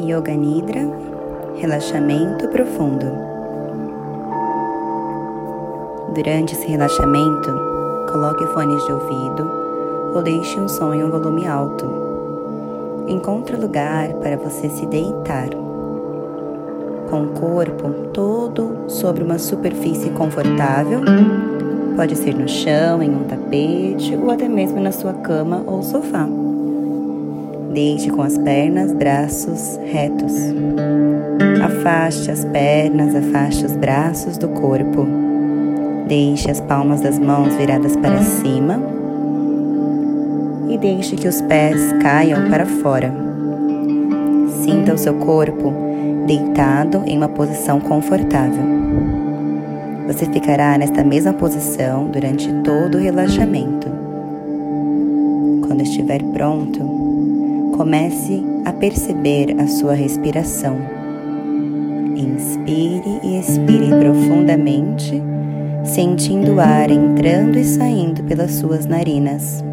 Yoga Nidra, relaxamento profundo. Durante esse relaxamento, coloque fones de ouvido ou deixe um som em um volume alto. Encontre lugar para você se deitar, com o corpo todo sobre uma superfície confortável. Pode ser no chão, em um tapete ou até mesmo na sua cama ou sofá. Deite com as pernas, braços retos. Afaste as pernas, afaste os braços do corpo. Deixe as palmas das mãos viradas para cima e deixe que os pés caiam para fora. Sinta o seu corpo deitado em uma posição confortável. Você ficará nesta mesma posição durante todo o relaxamento. Quando estiver pronto, comece a perceber a sua respiração. Inspire e expire profundamente, sentindo o ar entrando e saindo pelas suas narinas.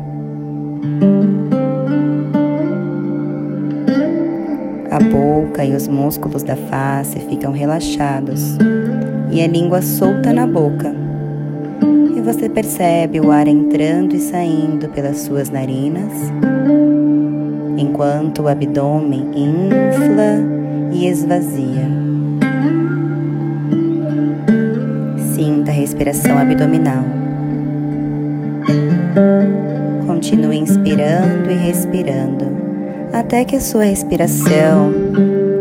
A boca e os músculos da face ficam relaxados e a língua solta na boca. E você percebe o ar entrando e saindo pelas suas narinas enquanto o abdômen infla e esvazia. Sinta a respiração abdominal. Continue inspirando e respirando até que a sua respiração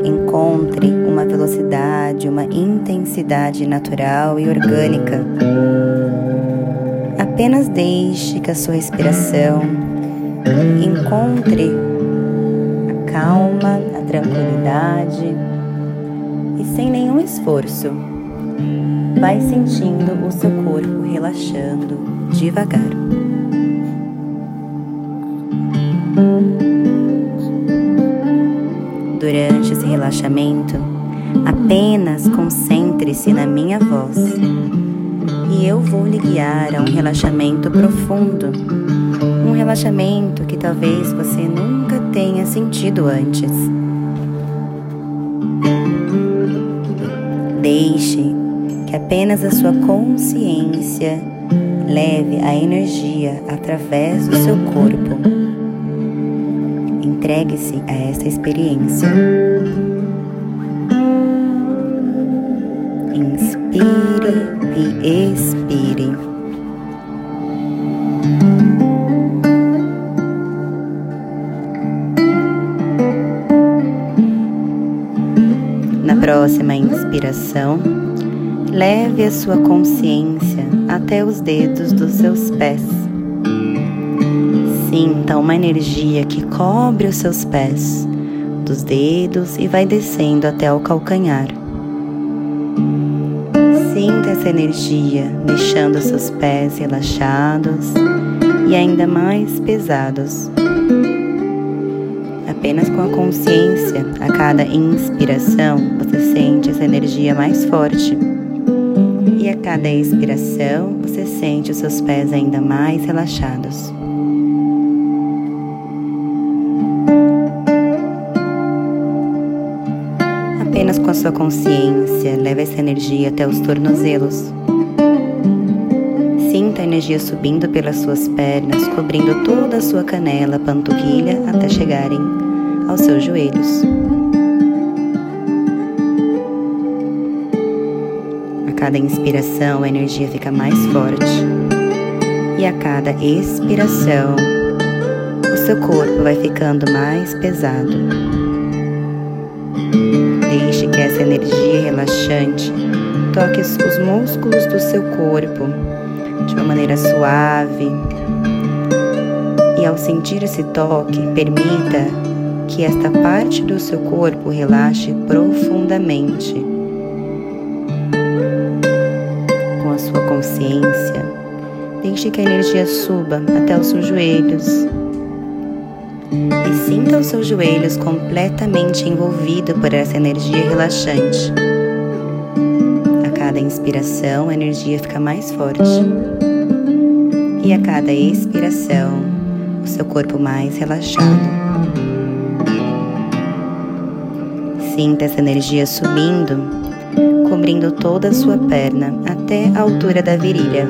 encontre uma velocidade, uma intensidade natural e orgânica. Apenas deixe que a sua respiração encontre calma, a tranquilidade e sem nenhum esforço, vai sentindo o seu corpo relaxando devagar. Durante esse relaxamento, apenas concentre-se na minha voz e eu vou lhe guiar a um relaxamento profundo relaxamento que talvez você nunca tenha sentido antes. Deixe que apenas a sua consciência leve a energia através do seu corpo. Entregue-se a essa experiência. Inspire e expire. Próxima inspiração, leve a sua consciência até os dedos dos seus pés. Sinta uma energia que cobre os seus pés, dos dedos e vai descendo até o calcanhar. Sinta essa energia deixando seus pés relaxados e ainda mais pesados apenas com a consciência, a cada inspiração, você sente essa energia mais forte. E a cada expiração, você sente os seus pés ainda mais relaxados. Apenas com a sua consciência, leve essa energia até os tornozelos. Sinta a energia subindo pelas suas pernas, cobrindo toda a sua canela, panturrilha, até chegarem aos seus joelhos. A cada inspiração, a energia fica mais forte, e a cada expiração, o seu corpo vai ficando mais pesado. Deixe que essa energia relaxante toque os músculos do seu corpo de uma maneira suave. E ao sentir esse toque, permita que esta parte do seu corpo relaxe profundamente. Com a sua consciência, deixe que a energia suba até os seus joelhos. E sinta os seus joelhos completamente envolvidos por essa energia relaxante. Cada inspiração, a energia fica mais forte. E a cada expiração, o seu corpo mais relaxado. Sinta essa energia subindo, cobrindo toda a sua perna até a altura da virilha.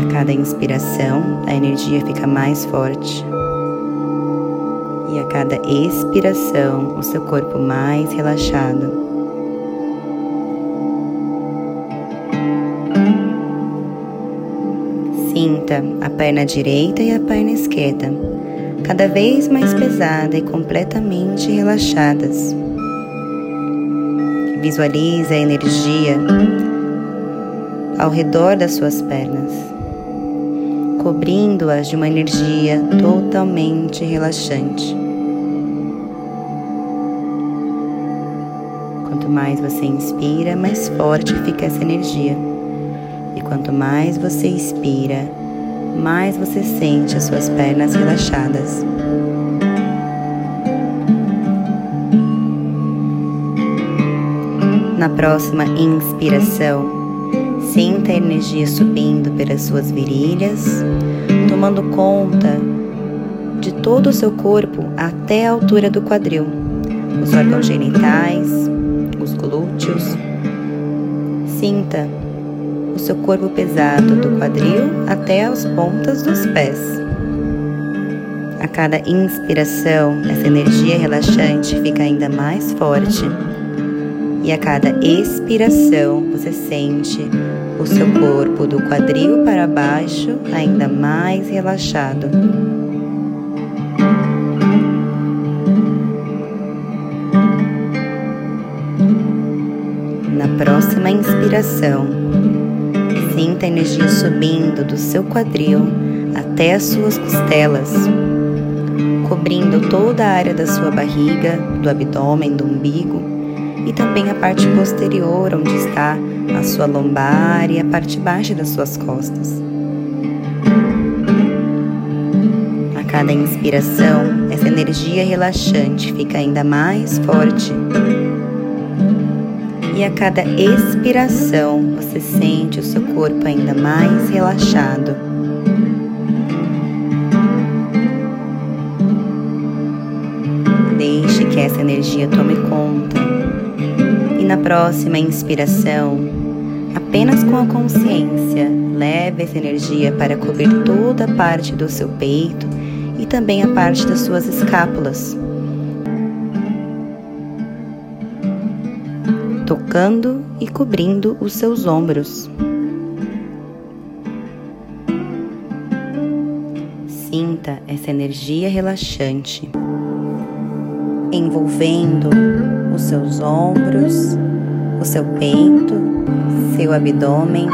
A cada inspiração, a energia fica mais forte. E a cada expiração, o seu corpo mais relaxado. Sinta a perna direita e a perna esquerda, cada vez mais pesada e completamente relaxadas. Visualize a energia ao redor das suas pernas, cobrindo-as de uma energia totalmente relaxante. Quanto mais você inspira, mais forte fica essa energia. E quanto mais você expira, mais você sente as suas pernas relaxadas. Na próxima inspiração, sinta a energia subindo pelas suas virilhas, tomando conta de todo o seu corpo até a altura do quadril, os órgãos genitais, os glúteos. Sinta o seu corpo pesado do quadril até as pontas dos pés. A cada inspiração, essa energia relaxante fica ainda mais forte. E a cada expiração, você sente o seu corpo do quadril para baixo ainda mais relaxado. Na próxima inspiração, Sinta a energia subindo do seu quadril até as suas costelas, cobrindo toda a área da sua barriga, do abdômen, do umbigo e também a parte posterior, onde está a sua lombar e a parte baixa das suas costas. A cada inspiração, essa energia relaxante fica ainda mais forte e a cada expiração você sente o seu corpo ainda mais relaxado. Deixe que essa energia tome conta. E na próxima inspiração, apenas com a consciência, leve essa energia para cobrir toda a parte do seu peito e também a parte das suas escápulas. Tocando e cobrindo os seus ombros. Sinta essa energia relaxante envolvendo os seus ombros, o seu peito, seu abdômen,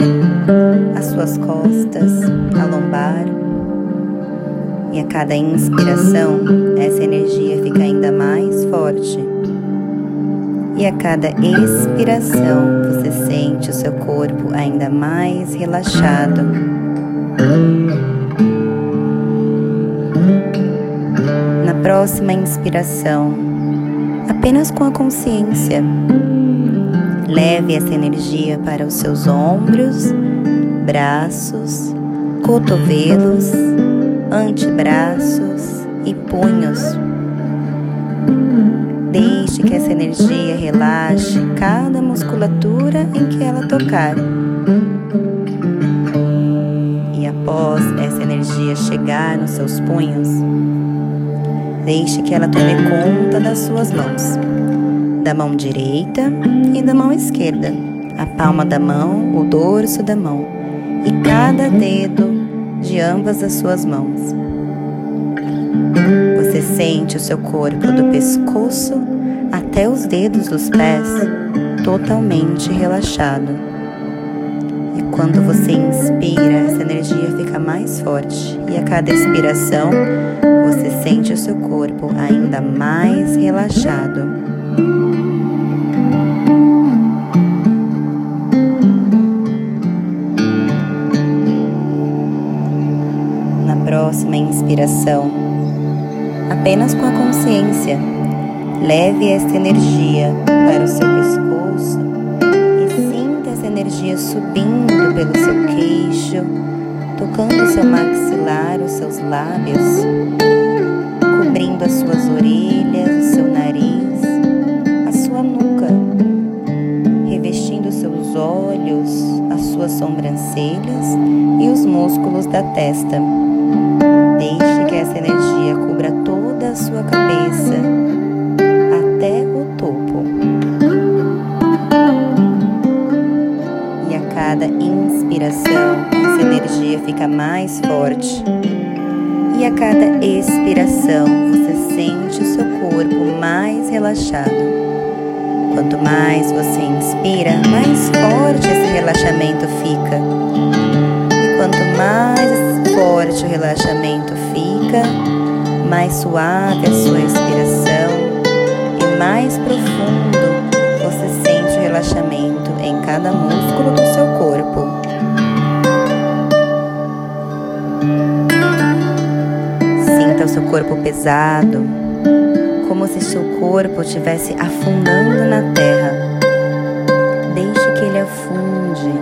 as suas costas, a lombar. E a cada inspiração, essa energia fica ainda mais forte e a cada expiração você sente o seu corpo ainda mais relaxado. Na próxima inspiração, apenas com a consciência, leve essa energia para os seus ombros, braços, cotovelos, antebraços e punhos. Deixe que essa energia relaxe cada musculatura em que ela tocar. E após essa energia chegar nos seus punhos, deixe que ela tome conta das suas mãos, da mão direita e da mão esquerda, a palma da mão, o dorso da mão e cada dedo de ambas as suas mãos. Você sente o seu corpo do pescoço até os dedos dos pés totalmente relaxado. E quando você inspira, essa energia fica mais forte, e a cada expiração, você sente o seu corpo ainda mais relaxado. Na próxima inspiração, apenas com a consciência. Leve esta energia para o seu pescoço e sinta essa energia subindo pelo seu queixo, tocando o seu maxilar, os seus lábios, cobrindo as suas orelhas, o seu nariz, a sua nuca, revestindo seus olhos, as suas sobrancelhas e os músculos da testa. Mais forte e a cada expiração você sente o seu corpo mais relaxado. Quanto mais você inspira, mais forte esse relaxamento fica. E quanto mais forte o relaxamento fica, mais suave a sua expiração corpo pesado, como se seu corpo estivesse afundando na terra. Deixe que ele afunde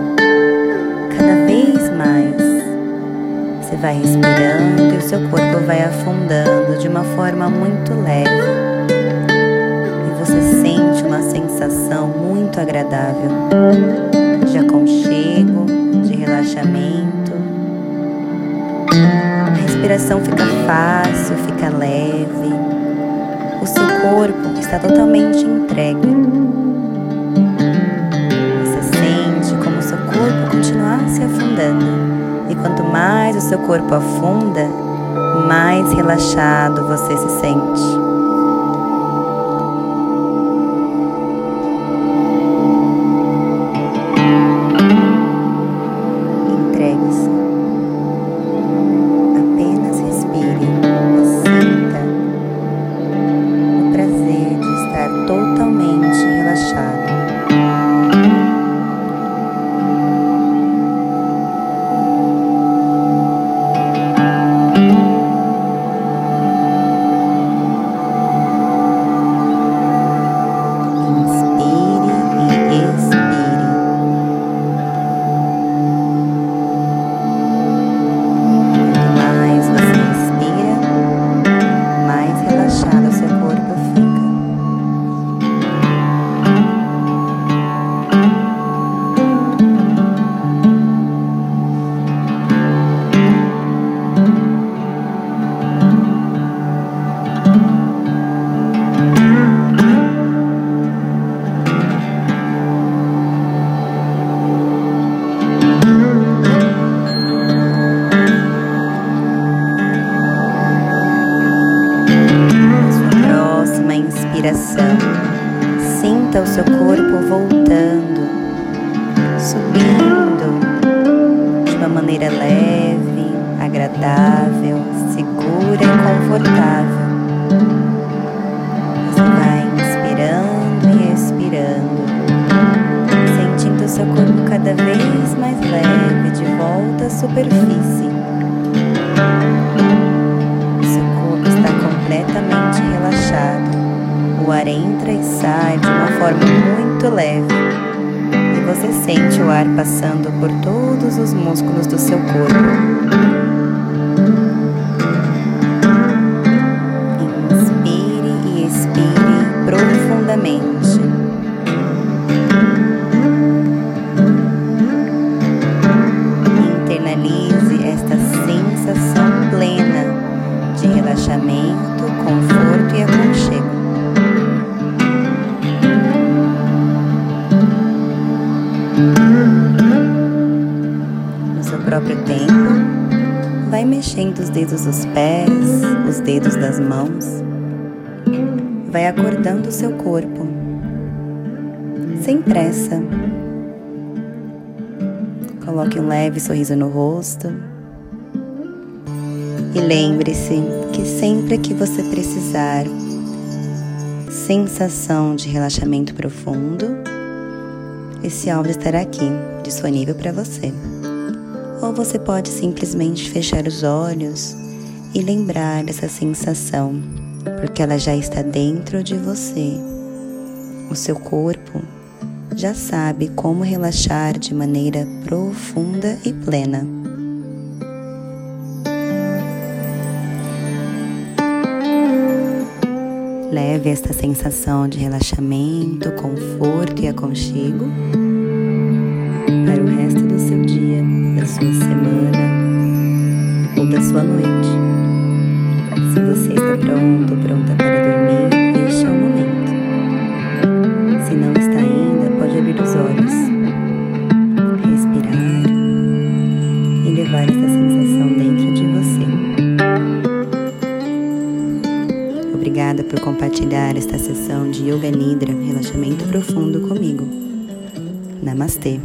cada vez mais. Você vai respirando e o seu corpo vai afundando de uma forma muito leve. E você sente uma sensação muito agradável de aconchego, de relaxamento respiração fica fácil, fica leve. O seu corpo está totalmente entregue. Você sente como o seu corpo continua se afundando. E quanto mais o seu corpo afunda, mais relaxado você se sente. Sinta o seu corpo voltando, ar passando por todos os músculos do seu corpo. Os dedos dos pés, os dedos das mãos, vai acordando o seu corpo, sem pressa. Coloque um leve sorriso no rosto. E lembre-se que sempre que você precisar, sensação de relaxamento profundo, esse áudio estará aqui, disponível para você ou você pode simplesmente fechar os olhos e lembrar dessa sensação, porque ela já está dentro de você. O seu corpo já sabe como relaxar de maneira profunda e plena. Leve esta sensação de relaxamento, conforto e aconchego ou da sua noite. Se você está pronto pronta para dormir, este é o momento. Se não está ainda, pode abrir os olhos, respirar e levar esta sensação dentro de você. Obrigada por compartilhar esta sessão de Yoga Nidra, relaxamento profundo comigo. Namastê.